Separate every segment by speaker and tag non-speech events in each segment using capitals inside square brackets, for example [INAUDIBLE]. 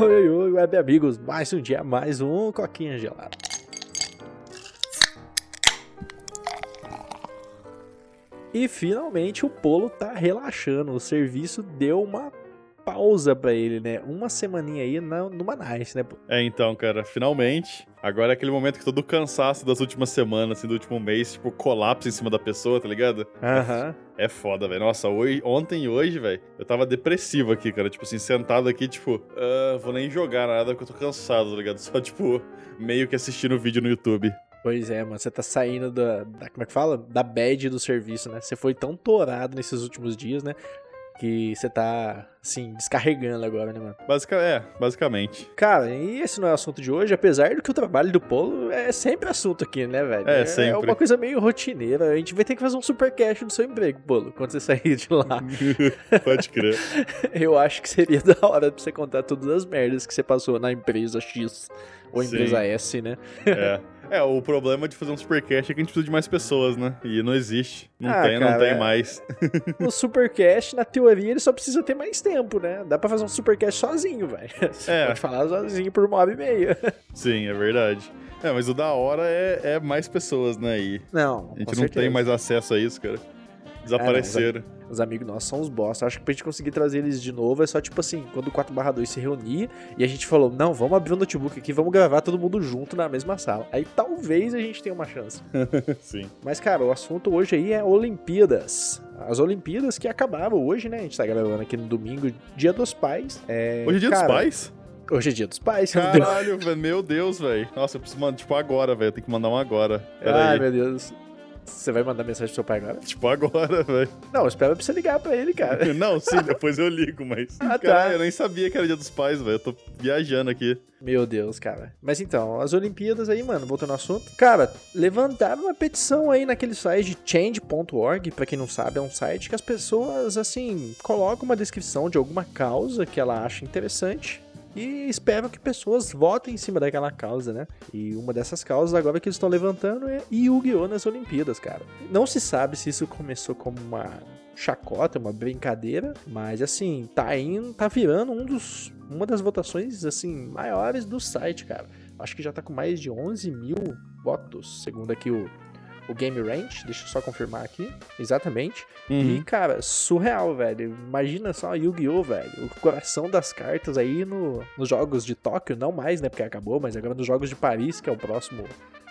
Speaker 1: Oi, oi, web amigos, mais um dia, mais um coquinha gelada. E finalmente o Polo tá relaxando, o serviço deu uma pausa pra ele, né? Uma semaninha aí na, numa nice, né?
Speaker 2: É, então, cara, finalmente. Agora é aquele momento que todo o cansaço das últimas semanas, assim, do último mês, tipo, colapsa em cima da pessoa, tá ligado?
Speaker 1: Aham.
Speaker 2: É foda, velho. Nossa, hoje, ontem e hoje, velho, eu tava depressivo aqui, cara. Tipo assim, sentado aqui, tipo, ah, vou nem jogar nada porque eu tô cansado, tá ligado? [LAUGHS] Só, tipo, meio que assistindo vídeo no YouTube.
Speaker 1: Pois é, mano, você tá saindo da, da- Como é que fala? Da bad do serviço, né? Você foi tão torado nesses últimos dias, né? Que você tá, assim, descarregando agora, né, mano?
Speaker 2: Basica é, basicamente.
Speaker 1: Cara, e esse não é o assunto de hoje, apesar do que o trabalho do Polo é sempre assunto aqui, né, velho?
Speaker 2: É,
Speaker 1: É
Speaker 2: sempre.
Speaker 1: uma coisa meio rotineira. A gente vai ter que fazer um supercast do seu emprego, Polo, quando você [LAUGHS] sair de lá. [LAUGHS]
Speaker 2: Pode crer. [LAUGHS]
Speaker 1: Eu acho que seria da hora pra você contar todas as merdas que você passou na empresa X ou
Speaker 2: Sim.
Speaker 1: empresa S, né?
Speaker 2: É. É, o problema de fazer um supercast é que a gente precisa de mais pessoas, né? E não existe. Não
Speaker 1: Ah,
Speaker 2: tem, não
Speaker 1: cara,
Speaker 2: tem
Speaker 1: é.
Speaker 2: mais. [LAUGHS]
Speaker 1: O Supercast, na teoria, ele só precisa ter mais tempo, né? Dá pra fazer um Supercast sozinho, velho.
Speaker 2: É. [LAUGHS]
Speaker 1: pode falar sozinho por uma hora e meia. [LAUGHS]
Speaker 2: Sim, é verdade. É, mas o da hora é, é mais pessoas, né? E
Speaker 1: Não,
Speaker 2: a gente não tem mais acesso a isso, cara. Desapareceram.
Speaker 1: Os amigos nossos são os bosta. Acho que pra gente conseguir trazer eles de novo é só tipo assim, quando o 4/2 se reunir e a gente falou: "Não, vamos abrir o notebook aqui, vamos gravar todo mundo junto na mesma sala". Aí talvez a gente tenha uma chance. [LAUGHS]
Speaker 2: Sim.
Speaker 1: Mas cara, o assunto hoje aí é Olimpíadas. As Olimpíadas que acabaram hoje, né? A gente tá gravando aqui no domingo, Dia dos Pais. É,
Speaker 2: Hoje é dia
Speaker 1: cara,
Speaker 2: dos pais?
Speaker 1: Hoje é Dia dos Pais.
Speaker 2: Caralho, velho. Meu Deus, velho. Nossa, eu preciso mandar, tipo, agora, velho. Tem que mandar um agora. Pera
Speaker 1: Ai,
Speaker 2: aí.
Speaker 1: meu Deus. Você vai mandar mensagem pro seu pai agora?
Speaker 2: Tipo, agora, [LAUGHS] velho.
Speaker 1: Não, espera pra você ligar pra ele, cara. [LAUGHS]
Speaker 2: Não, sim, depois eu ligo, mas.
Speaker 1: Ah, tá.
Speaker 2: Caralho, eu nem sabia que era dia dos pais, velho. Eu tô viajando aqui.
Speaker 1: Meu Deus, cara. Mas então, as Olimpíadas aí, mano, voltando ao assunto. Cara, levantaram uma petição aí naquele site de change.org, pra quem não sabe, é um site que as pessoas, assim, colocam uma descrição de alguma causa que ela acha interessante e esperam que pessoas votem em cima daquela causa, né? E uma dessas causas agora que eles estão levantando é Yu-Gi-Oh! nas Olimpíadas, cara. Não se sabe se isso começou como uma chacota, uma brincadeira, mas assim, tá indo, tá virando um dos, uma das votações assim maiores do site, cara. Acho que já tá com mais de 11 mil votos, segundo aqui o, o Game Range. Deixa eu só confirmar aqui. Exatamente.
Speaker 2: Uhum.
Speaker 1: E, cara, surreal, velho. Imagina só Yu-Gi-Oh!, velho. O coração das cartas aí no, nos jogos de Tóquio, não mais, né? Porque acabou, mas agora nos jogos de Paris, que é o próximo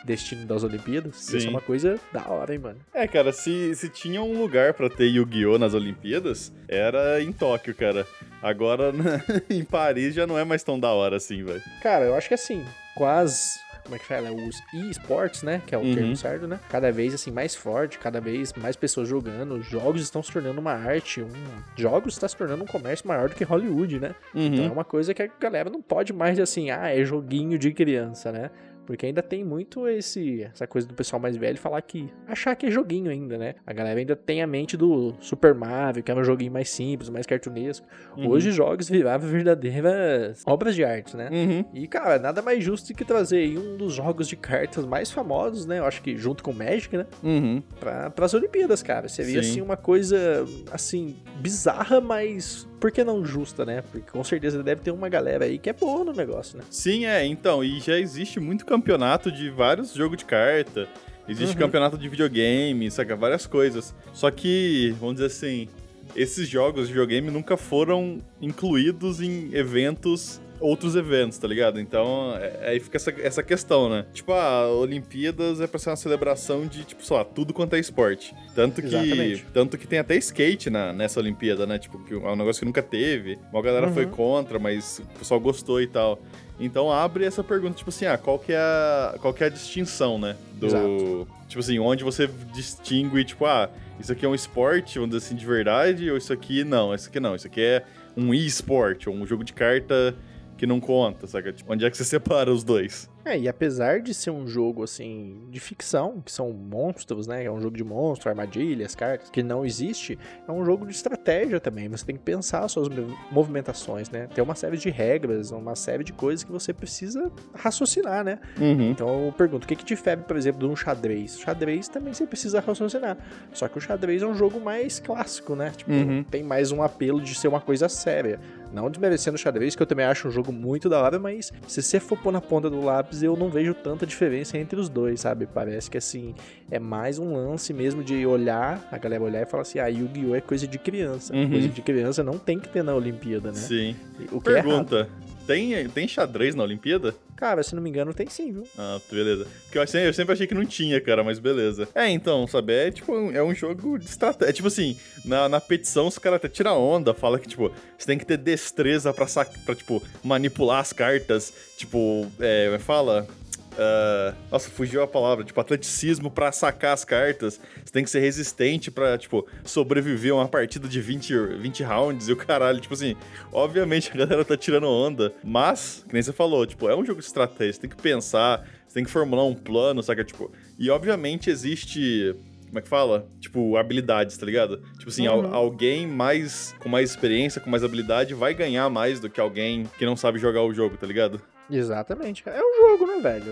Speaker 1: destino das Olimpíadas. Isso é
Speaker 2: Sim.
Speaker 1: uma coisa da hora, hein, mano.
Speaker 2: É, cara, se, se tinha um lugar pra ter Yu-Gi-Oh! nas Olimpíadas, era em Tóquio, cara. Agora, [LAUGHS] em Paris, já não é mais tão da hora assim, velho.
Speaker 1: Cara, eu acho que assim, com as. Como é que fala? Os e-sports, né? Que é o
Speaker 2: Uhum.
Speaker 1: termo certo, né? Cada vez assim mais forte, cada vez mais pessoas jogando. Os jogos estão se tornando uma arte. Um... Jogos está se tornando um comércio maior do que Hollywood, né? Então é
Speaker 2: Uhum.
Speaker 1: uma coisa que a galera não pode mais assim, ah, é joguinho de criança, né? Porque ainda tem muito esse essa coisa do pessoal mais velho falar que achar que é joguinho ainda, né? A galera ainda tem a mente do Super Mario, que é um joguinho mais simples, mais cartunesco.
Speaker 2: Uhum.
Speaker 1: Hoje jogos viraram verdadeiras obras de arte, né?
Speaker 2: Uhum.
Speaker 1: E, cara, nada mais justo do que trazer aí um dos jogos de cartas mais famosos, né? Eu acho que junto com o Magic, né?
Speaker 2: Uhum.
Speaker 1: Pra, pras Olimpíadas, cara. Seria,
Speaker 2: Sim.
Speaker 1: assim, uma coisa, assim, bizarra, mas por que não justa, né? Porque com certeza deve ter uma galera aí que é boa no negócio, né?
Speaker 2: Sim, é, então, e já existe muito campeonato de vários jogos de carta. Existe
Speaker 1: Uhum.
Speaker 2: campeonato de videogame, saca? Várias coisas. Só que, vamos dizer assim, esses jogos de videogame nunca foram incluídos em eventos, outros eventos, tá ligado? Então, é- aí fica essa, essa questão, né? Tipo, a Olimpíadas é pra ser uma celebração de, tipo, sei lá, tudo quanto é esporte. Tanto que,
Speaker 1: Exatamente.
Speaker 2: tanto que tem até skate na, nessa Olimpíada, né? Tipo, que é um negócio que nunca teve. Uma galera
Speaker 1: Uhum.
Speaker 2: foi contra, mas o pessoal gostou e tal. Então abre essa pergunta, tipo assim, ah, qual que é a, qual que é a distinção, né? Do,
Speaker 1: Exato.
Speaker 2: tipo assim, onde você distingue, tipo, ah, isso aqui é um esporte, vamos dizer assim, de verdade, ou isso aqui não, isso aqui não, isso aqui é um e-sport, ou um jogo de carta que não conta, saca? Tipo, onde é que você [LAUGHS] separa os dois?
Speaker 1: É, e apesar de ser um jogo, assim, de ficção, que são monstros, né? É um jogo de monstro, armadilhas, cartas, que não existe, é um jogo de estratégia também. Você tem que pensar as suas movimentações, né? Tem uma série de regras, uma série de coisas que você precisa raciocinar, né?
Speaker 2: Uhum.
Speaker 1: Então eu pergunto, o que, que difere, por exemplo, de um xadrez? O xadrez também você precisa raciocinar. Só que o xadrez é um jogo mais clássico, né? Tipo,
Speaker 2: Uhum.
Speaker 1: tem mais um apelo de ser uma coisa séria. Não desmerecendo o xadrez, que eu também acho um jogo muito da hora, mas se você for pôr na ponta do lápis, eu não vejo tanta diferença entre os dois, sabe? Parece que assim, é mais um lance mesmo de olhar, a galera olhar e falar assim: ah, Yu-Gi-Oh! é coisa de criança.
Speaker 2: Uhum.
Speaker 1: Coisa de criança não tem que ter na Olimpíada, né?
Speaker 2: Sim.
Speaker 1: O que é.
Speaker 2: Pergunta: tem, tem xadrez na Olimpíada?
Speaker 1: Cara, se não me engano, tem sim, viu?
Speaker 2: Ah, beleza. Porque eu sempre, eu sempre achei que não tinha, cara, mas beleza. É, então, sabe, é tipo, é um jogo de estratégia. É tipo assim, na, na petição os caras até tiram onda, fala que, tipo, você tem que ter destreza pra, pra tipo, manipular as cartas. Tipo, é, é fala? Ah, nossa, fugiu a palavra. Tipo, atleticismo pra sacar as cartas. Você tem que ser resistente pra, tipo, sobreviver a uma partida de 20, 20 rounds e o caralho. Tipo assim, obviamente a galera tá tirando onda, mas, que nem você falou, tipo, é um jogo de estratégia. Você tem que pensar, você tem que formular um plano, saca? Tipo, e obviamente existe. Como é que fala? Tipo, habilidades, tá ligado? Tipo assim, al-
Speaker 1: Uhum.
Speaker 2: alguém mais com mais experiência, com mais habilidade, vai ganhar mais do que alguém que não sabe jogar o jogo, tá ligado?
Speaker 1: Exatamente. É um jogo, né, velho?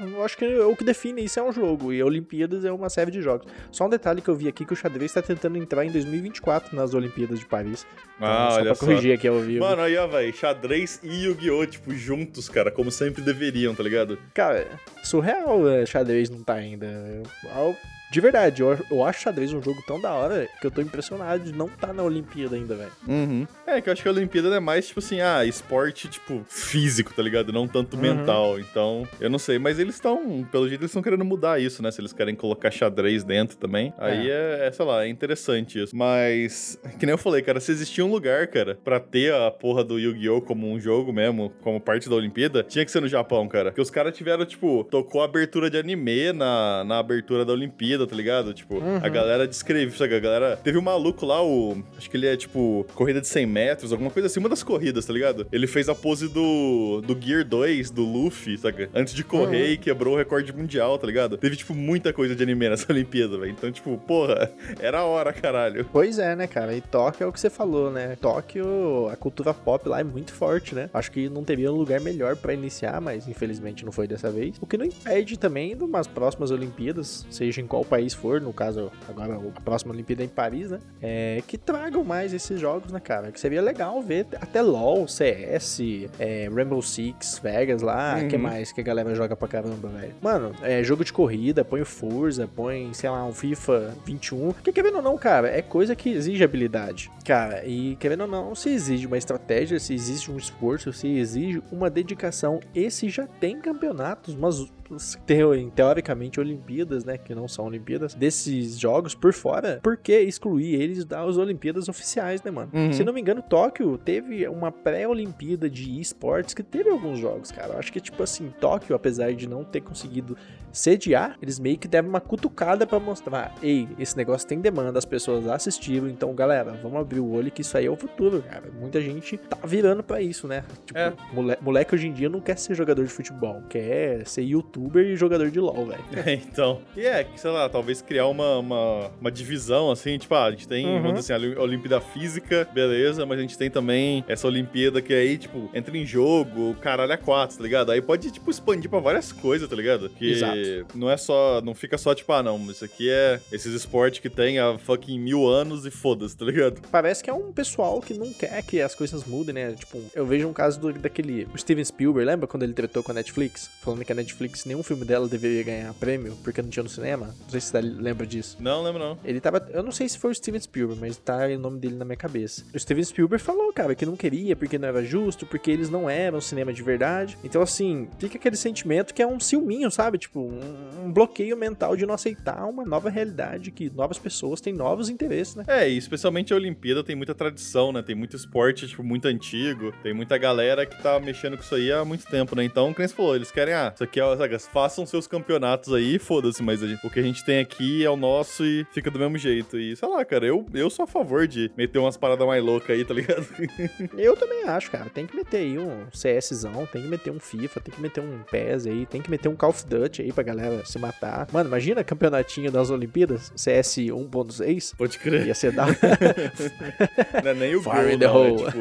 Speaker 1: Eu, acho que o que define isso é um jogo. E Olimpíadas é uma série de jogos. Só um detalhe que eu vi aqui que o xadrez tá tentando entrar em 2024 nas Olimpíadas de Paris. Então,
Speaker 2: Ah,
Speaker 1: só
Speaker 2: olha
Speaker 1: pra
Speaker 2: só.
Speaker 1: corrigir aqui ao vivo.
Speaker 2: Mano, aí, ó, velho, xadrez e Yu-Gi-Oh! tipo, juntos, cara, como sempre deveriam, tá ligado?
Speaker 1: Cara, surreal é, xadrez não tá ainda. Eu- de verdade, eu, eu acho xadrez um jogo tão da hora que eu tô impressionado de não tá na Olimpíada ainda, velho.
Speaker 2: Uhum. É, que eu acho que a Olimpíada é mais, tipo assim, ah, esporte, tipo, físico, tá ligado? Não tanto
Speaker 1: Uhum.
Speaker 2: mental. Então, eu não sei. Mas eles estão, pelo jeito, eles estão querendo mudar isso, né? Se eles querem colocar xadrez dentro também. Aí é, é, sei lá, é interessante isso. Mas, que nem eu falei, cara, se existia um lugar, cara, pra ter a porra do Yu-Gi-Oh! como um jogo mesmo, como parte da Olimpíada, tinha que ser no Japão, cara. Porque os caras tiveram, tipo, tocou a abertura de anime na, na abertura da Olimpíada, tá ligado? Tipo,
Speaker 1: Uhum.
Speaker 2: a galera descreve, sabe? A galera. Teve um maluco lá, o. Acho que ele é tipo. Corrida de 100 metros, alguma coisa assim, uma das corridas, tá ligado? Ele fez a pose do. do Gear 2, do Luffy, saca? Antes de correr
Speaker 1: Uhum.
Speaker 2: e quebrou o recorde mundial, tá ligado? Teve, tipo, muita coisa de anime nessa [LAUGHS] Olimpíada, velho. Então, tipo, porra, era a hora, caralho.
Speaker 1: Pois é, né, cara? E Tóquio é o que você falou, né? Tóquio, a cultura pop lá é muito forte, né? Acho que não teria um lugar melhor pra iniciar, mas infelizmente não foi dessa vez. O que não impede também de umas próximas Olimpíadas, seja em qual país for, no caso, agora a próxima Olimpíada é em Paris, né? É, que tragam mais esses jogos, né, cara? Que seria legal ver até LoL, CS, é, Rainbow Six, Vegas lá,
Speaker 2: Uhum.
Speaker 1: que mais que a galera joga pra caramba, velho? Mano, é jogo de corrida, põe o Forza, põe, sei lá, um FIFA 21. Porque querendo ou não, cara, é coisa que exige habilidade. Cara, e querendo ou não, se exige uma estratégia, se exige um esforço, se exige uma dedicação. Esse já tem campeonatos, mas teo- teoricamente Olimpíadas, né, que não são Olimpíadas, desses jogos por fora, por que excluir eles das Olimpíadas oficiais, né, mano?
Speaker 2: Uhum.
Speaker 1: Se não me engano, Tóquio teve uma pré-Olimpíada de esportes que teve alguns jogos, cara. Eu acho que, tipo assim, Tóquio, apesar de não ter conseguido sediar, eles meio que deram uma cutucada pra mostrar, ei, esse negócio tem demanda, as pessoas assistiram, então, galera, vamos abrir o olho que isso aí é o futuro, cara. Muita gente tá virando pra isso, né? Tipo,
Speaker 2: É.
Speaker 1: mole- moleque hoje em dia não quer ser jogador de futebol, quer ser youtuber e jogador de LoL, velho.
Speaker 2: É, [LAUGHS] então. E é, que, sei lá, talvez criar uma, uma, uma divisão, assim, tipo, ah, a gente tem,
Speaker 1: Uhum.
Speaker 2: vamos dizer assim, a Olimpíada Física, beleza, mas a gente tem também essa Olimpíada que aí, tipo, entra em jogo, caralho, a quatro, tá ligado? Aí pode, tipo, expandir pra várias coisas, tá ligado? Que
Speaker 1: Exato.
Speaker 2: Não é só, não fica só, tipo, ah, não, isso aqui é esses esportes que tem há fucking mil anos e foda-se, tá ligado?
Speaker 1: Parece que é um pessoal que não quer que as coisas mudem, né? Tipo, eu vejo um caso do, daquele o Steven Spielberg, lembra quando ele tretou com a Netflix? Falando que a Netflix, nenhum filme dela deveria ganhar prêmio porque não tinha no cinema. Não sei se você lembra disso.
Speaker 2: Não, lembro não.
Speaker 1: Ele tava. Eu não sei se foi o Steven Spielberg, mas tá o nome dele na minha cabeça. O Steven Spielberg falou, cara, que não queria, porque não era justo, porque eles não eram cinema de verdade. Então, assim, fica aquele sentimento que é um ciúminho, sabe? Tipo, um, um bloqueio mental de não aceitar uma nova realidade, que novas pessoas têm novos interesses, né?
Speaker 2: É, e especialmente a Olimpíada tem muita tradição, né? Tem muito esporte, tipo, muito antigo. Tem muita galera que tá mexendo com isso aí há muito tempo, né? Então, como você falou, eles querem, ah, isso aqui é, sabe, façam seus campeonatos aí, foda-se, mas o que a gente tem aqui é o nosso e fica do mesmo jeito. E, sei lá, cara, eu, eu sou a favor de meter umas paradas mais loucas aí, tá ligado? [LAUGHS]
Speaker 1: eu também acho, cara. Tem que meter aí um CSzão, tem que meter um FIFA, tem que meter um PES aí, tem que meter um Call of Duty aí pra galera se matar. Mano, imagina campeonatinho das Olimpíadas, CS 1.6.
Speaker 2: Pode crer.
Speaker 1: Ia ser da... [LAUGHS]
Speaker 2: não é nem o Fire Go, não, é, tipo,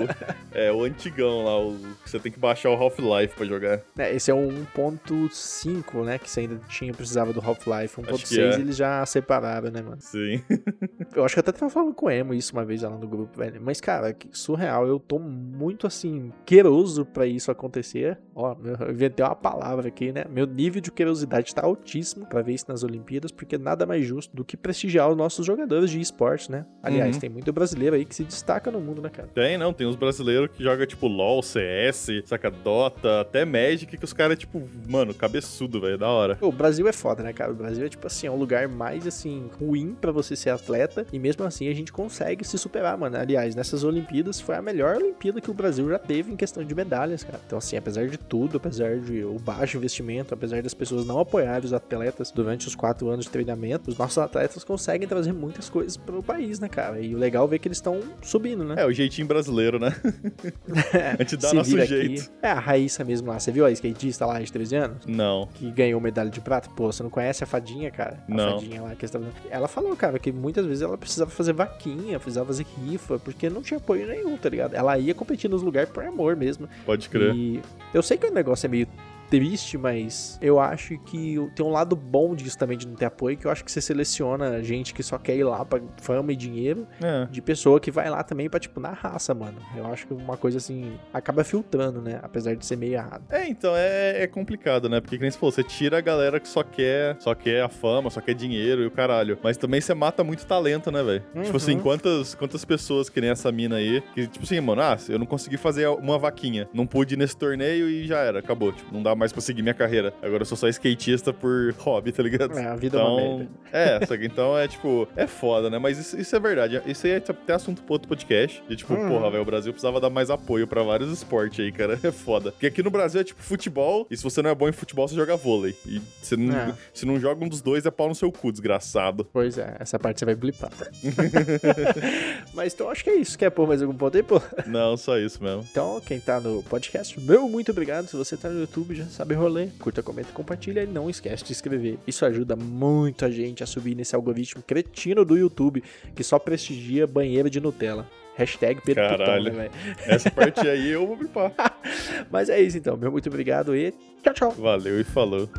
Speaker 2: é o antigão lá, o, você tem que baixar o Half-Life pra jogar.
Speaker 1: É, esse é o 1.5, né, que você ainda tinha, precisava do Half-Life. 1.6 é. eles já separaram, né, mano?
Speaker 2: Sim. [LAUGHS]
Speaker 1: eu acho que até tava falando com o Emo isso uma vez lá no grupo, velho. Mas, cara, que surreal. Eu tô muito, assim, queiroso pra isso acontecer. Ó, eu inventei uma palavra aqui, né? Meu nível de curiosidade tá altíssimo pra ver isso nas Olimpíadas, porque nada mais justo do que prestigiar os nossos jogadores de esporte, né? Aliás, uhum. tem muito brasileiro aí que se destaca no mundo, né, cara?
Speaker 2: Tem, não. Tem uns brasileiros que jogam, tipo, LOL, CS, saca Dota, até Magic, que os caras, tipo, mano, cabeçudo, velho, da hora.
Speaker 1: O Brasil é foda, né, cara? O Brasil é, tipo assim, é um lugar mais, assim, ruim para você ser atleta, e mesmo assim a gente consegue se superar, mano. Aliás, nessas Olimpíadas foi a melhor Olimpíada que o Brasil já teve em questão de medalhas, cara. Então, assim, apesar de tudo, apesar de o baixo investimento, apesar das pessoas não apoiarem os atletas durante os quatro anos de treinamento, os nossos atletas conseguem trazer muitas coisas pro país, né, cara? E o legal é ver que eles estão subindo, né?
Speaker 2: É, o jeitinho brasileiro, né? [LAUGHS] a gente dá nosso jeito. Aqui.
Speaker 1: É, a Raíssa mesmo lá. Você viu a skatista lá de 13 anos?
Speaker 2: Não.
Speaker 1: Que ganhou medalha de prata? Pô, você não conhece a fadinha, cara? A
Speaker 2: não.
Speaker 1: fadinha lá que está... Ela falou, cara, que muitas vezes ela precisava fazer vaquinha, precisava fazer rifa, porque não tinha apoio nenhum, tá ligado? Ela ia competir nos lugares por amor mesmo.
Speaker 2: Pode crer.
Speaker 1: E eu sei que o negócio é meio triste, mas eu acho que tem um lado bom disso também de não ter apoio, que eu acho que você seleciona gente que só quer ir lá pra fama e dinheiro, é. de pessoa que vai lá também pra, tipo, na raça, mano. Eu acho que uma coisa assim, acaba filtrando, né? Apesar de ser meio errado.
Speaker 2: É, então, é, é complicado, né? Porque, como você falou, você tira a galera que só quer, só quer a fama, só quer dinheiro e o caralho. Mas também você mata muito talento, né, velho? Uhum. Tipo assim, uhum. quantas, quantas pessoas que nem essa mina aí, que, tipo assim, mano, ah, eu não consegui fazer uma vaquinha, não pude ir nesse torneio e já era, acabou. Tipo, não dá mais pra seguir minha carreira. Agora eu sou só skatista por hobby, tá ligado?
Speaker 1: É, a vida então, é uma
Speaker 2: então, merda. É, então é tipo, é foda, né? Mas isso, isso é verdade. Isso aí é até assunto pro outro podcast. De tipo, hum. porra, velho, o Brasil precisava dar mais apoio pra vários esportes aí, cara. [LAUGHS] É foda. Porque aqui no Brasil é tipo futebol, e se você não é bom em futebol, você joga vôlei. E você não, é. se não joga um dos dois, é pau no seu cu, desgraçado.
Speaker 1: Pois é, essa parte você vai blipar. [LAUGHS] [LAUGHS] Mas então acho que é isso. Quer pôr mais algum ponto aí, pô?
Speaker 2: Não, só isso mesmo.
Speaker 1: Então, quem tá no podcast, meu muito obrigado. Se você tá no YouTube, já sabe rolê. Curta, comenta, compartilha e não esquece de inscrever. Isso ajuda muito a gente a subir nesse algoritmo cretino do YouTube que só prestigia banheiro de Nutella. Hashtag Pedro
Speaker 2: Caralho. Putão, né, Essa parte aí eu vou blipar. [LAUGHS]
Speaker 1: Mas é isso então. Meu muito obrigado e tchau, tchau.
Speaker 2: Valeu e falou.